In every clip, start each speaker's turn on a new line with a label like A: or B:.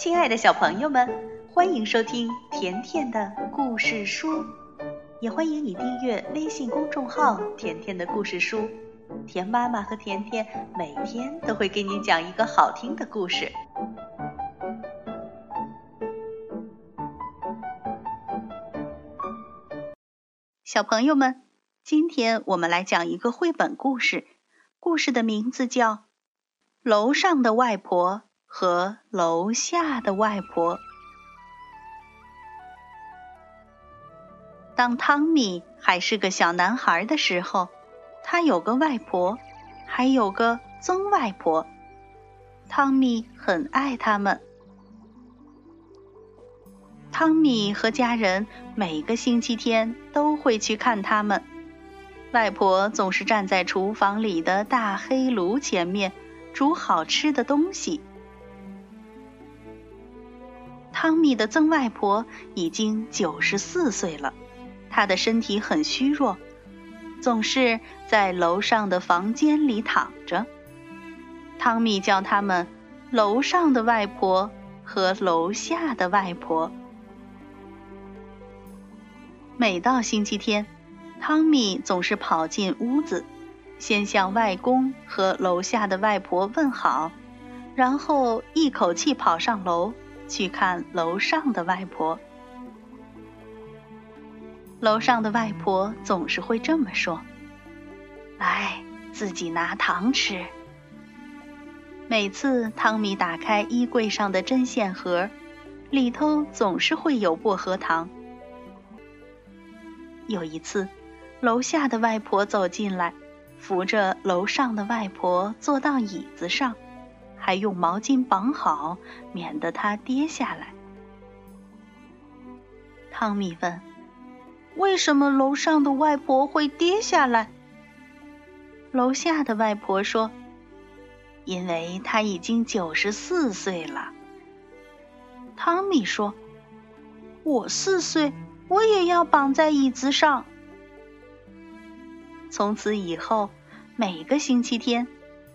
A: 亲爱的小朋友们，欢迎收听甜甜的故事书，也欢迎你订阅微信公众号“甜甜的故事书”。甜妈妈和甜甜每天都会给你讲一个好听的故事。小朋友们，今天我们来讲一个绘本故事，故事的名字叫《楼上的外婆》。和楼下的外婆。当汤米还是个小男孩的时候，他有个外婆，还有个曾外婆。汤米很爱他们。汤米和家人每个星期天都会去看他们。外婆总是站在厨房里的大黑炉前面，煮好吃的东西。汤米的曾外婆已经九十四岁了，她的身体很虚弱，总是在楼上的房间里躺着。汤米叫他们“楼上的外婆”和“楼下的外婆”。每到星期天，汤米总是跑进屋子，先向外公和楼下的外婆问好，然后一口气跑上楼。去看楼上的外婆。楼上的外婆总是会这么说：“来，自己拿糖吃。”每次汤米打开衣柜上的针线盒，里头总是会有薄荷糖。有一次，楼下的外婆走进来，扶着楼上的外婆坐到椅子上。还用毛巾绑好，免得它跌下来。汤米问：“为什么楼上的外婆会跌下来？”楼下的外婆说：“因为她已经九十四岁了。”汤米说：“我四岁，我也要绑在椅子上。”从此以后，每个星期天。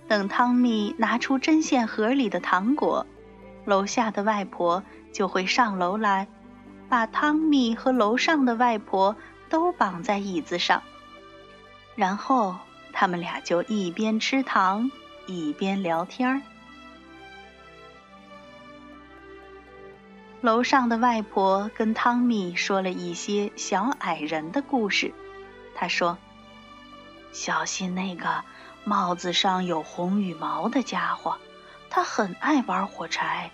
A: 等汤米拿出针线盒里的糖果，楼下的外婆就会上楼来，把汤米和楼上的外婆都绑在椅子上，然后他们俩就一边吃糖一边聊天儿。楼上的外婆跟汤米说了一些小矮人的故事，她说：“小心那个。”帽子上有红羽毛的家伙，他很爱玩火柴。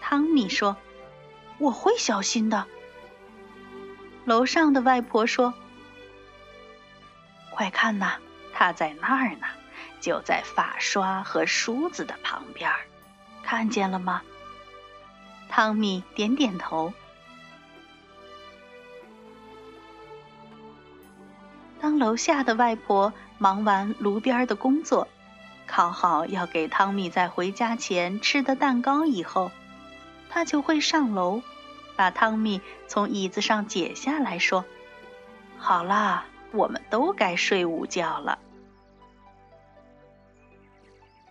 A: 汤米说：“我会小心的。”楼上的外婆说：“快看呐，他在那儿呢，就在发刷和梳子的旁边，看见了吗？”汤米点点头。当楼下的外婆。忙完炉边的工作，烤好要给汤米在回家前吃的蛋糕以后，他就会上楼，把汤米从椅子上解下来说：“好啦，我们都该睡午觉了。”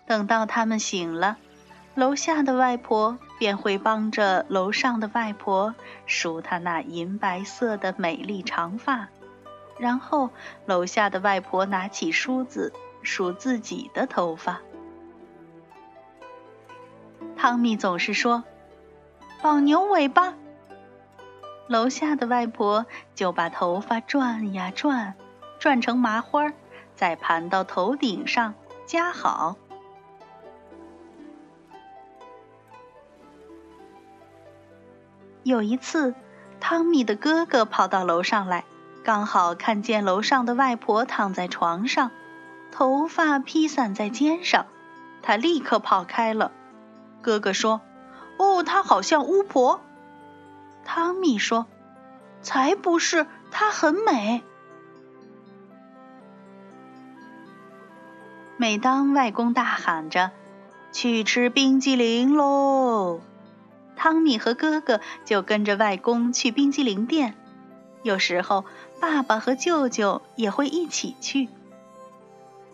A: 等到他们醒了，楼下的外婆便会帮着楼上的外婆梳她那银白色的美丽长发。然后，楼下的外婆拿起梳子梳自己的头发。汤米总是说：“绑牛尾巴。”楼下的外婆就把头发转呀转，转成麻花，再盘到头顶上夹好。有一次，汤米的哥哥跑到楼上来。刚好看见楼上的外婆躺在床上，头发披散在肩上，他立刻跑开了。哥哥说：“哦，她好像巫婆。”汤米说：“才不是，她很美。”每当外公大喊着“去吃冰激凌喽”，汤米和哥哥就跟着外公去冰激凌店。有时候，爸爸和舅舅也会一起去。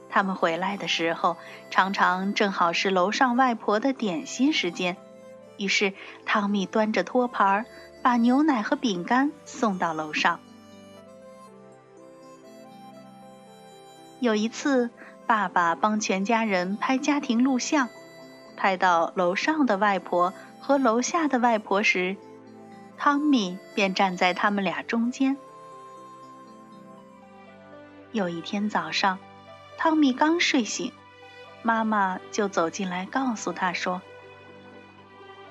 A: 他们回来的时候，常常正好是楼上外婆的点心时间，于是汤米端着托盘，把牛奶和饼干送到楼上。有一次，爸爸帮全家人拍家庭录像，拍到楼上的外婆和楼下的外婆时，汤米便站在他们俩中间。有一天早上，汤米刚睡醒，妈妈就走进来告诉他说：“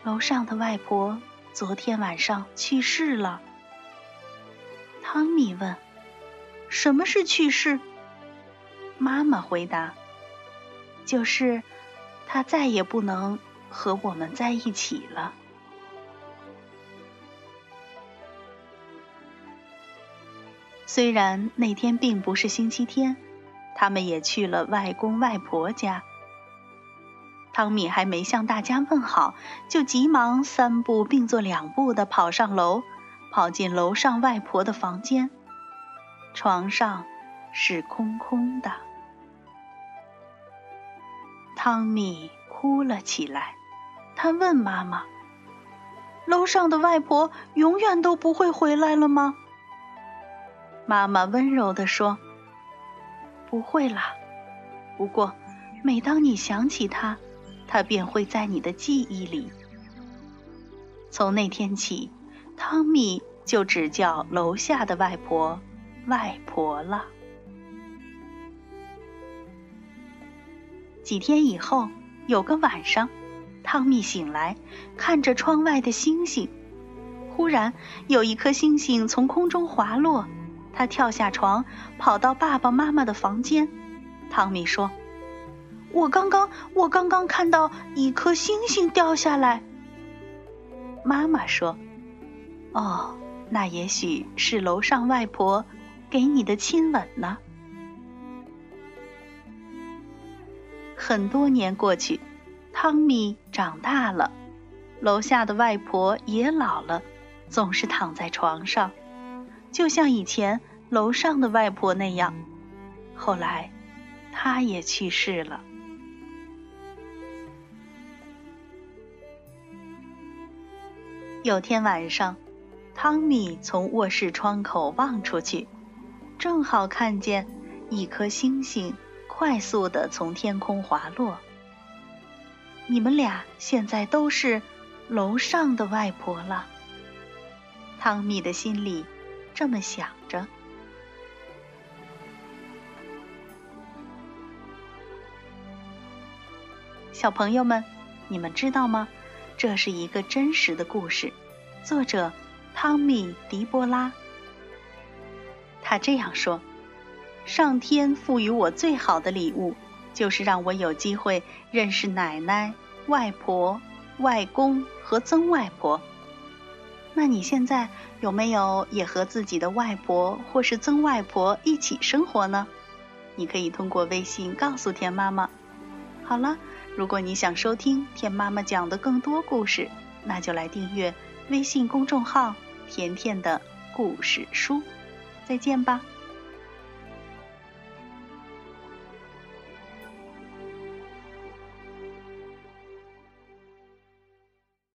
A: 楼上的外婆昨天晚上去世了。”汤米问：“什么是去世？”妈妈回答：“就是，他再也不能和我们在一起了。”虽然那天并不是星期天，他们也去了外公外婆家。汤米还没向大家问好，就急忙三步并作两步的跑上楼，跑进楼上外婆的房间。床上是空空的。汤米哭了起来，他问妈妈：“楼上的外婆永远都不会回来了吗？”妈妈温柔地说：“不会啦，不过每当你想起他，他便会在你的记忆里。”从那天起，汤米就只叫楼下的外婆“外婆”了。几天以后，有个晚上，汤米醒来，看着窗外的星星。忽然，有一颗星星从空中滑落，他跳下床，跑到爸爸妈妈的房间。汤米说：“我刚刚，我刚刚看到一颗星星掉下来。”妈妈说：“哦，那也许是楼上外婆给你的亲吻呢。”很多年过去，汤米长大了，楼下的外婆也老了，总是躺在床上，就像以前楼上的外婆那样。后来，她也去世了。有天晚上，汤米从卧室窗口望出去，正好看见一颗星星。快速的从天空滑落。你们俩现在都是楼上的外婆了。汤米的心里这么想着。小朋友们，你们知道吗？这是一个真实的故事，作者汤米·迪波拉。他这样说。上天赋予我最好的礼物，就是让我有机会认识奶奶、外婆、外公和曾外婆。那你现在有没有也和自己的外婆或是曾外婆一起生活呢？你可以通过微信告诉田妈妈。好了，如果你想收听甜妈妈讲的更多故事，那就来订阅微信公众号“甜甜的故事书”。再见吧。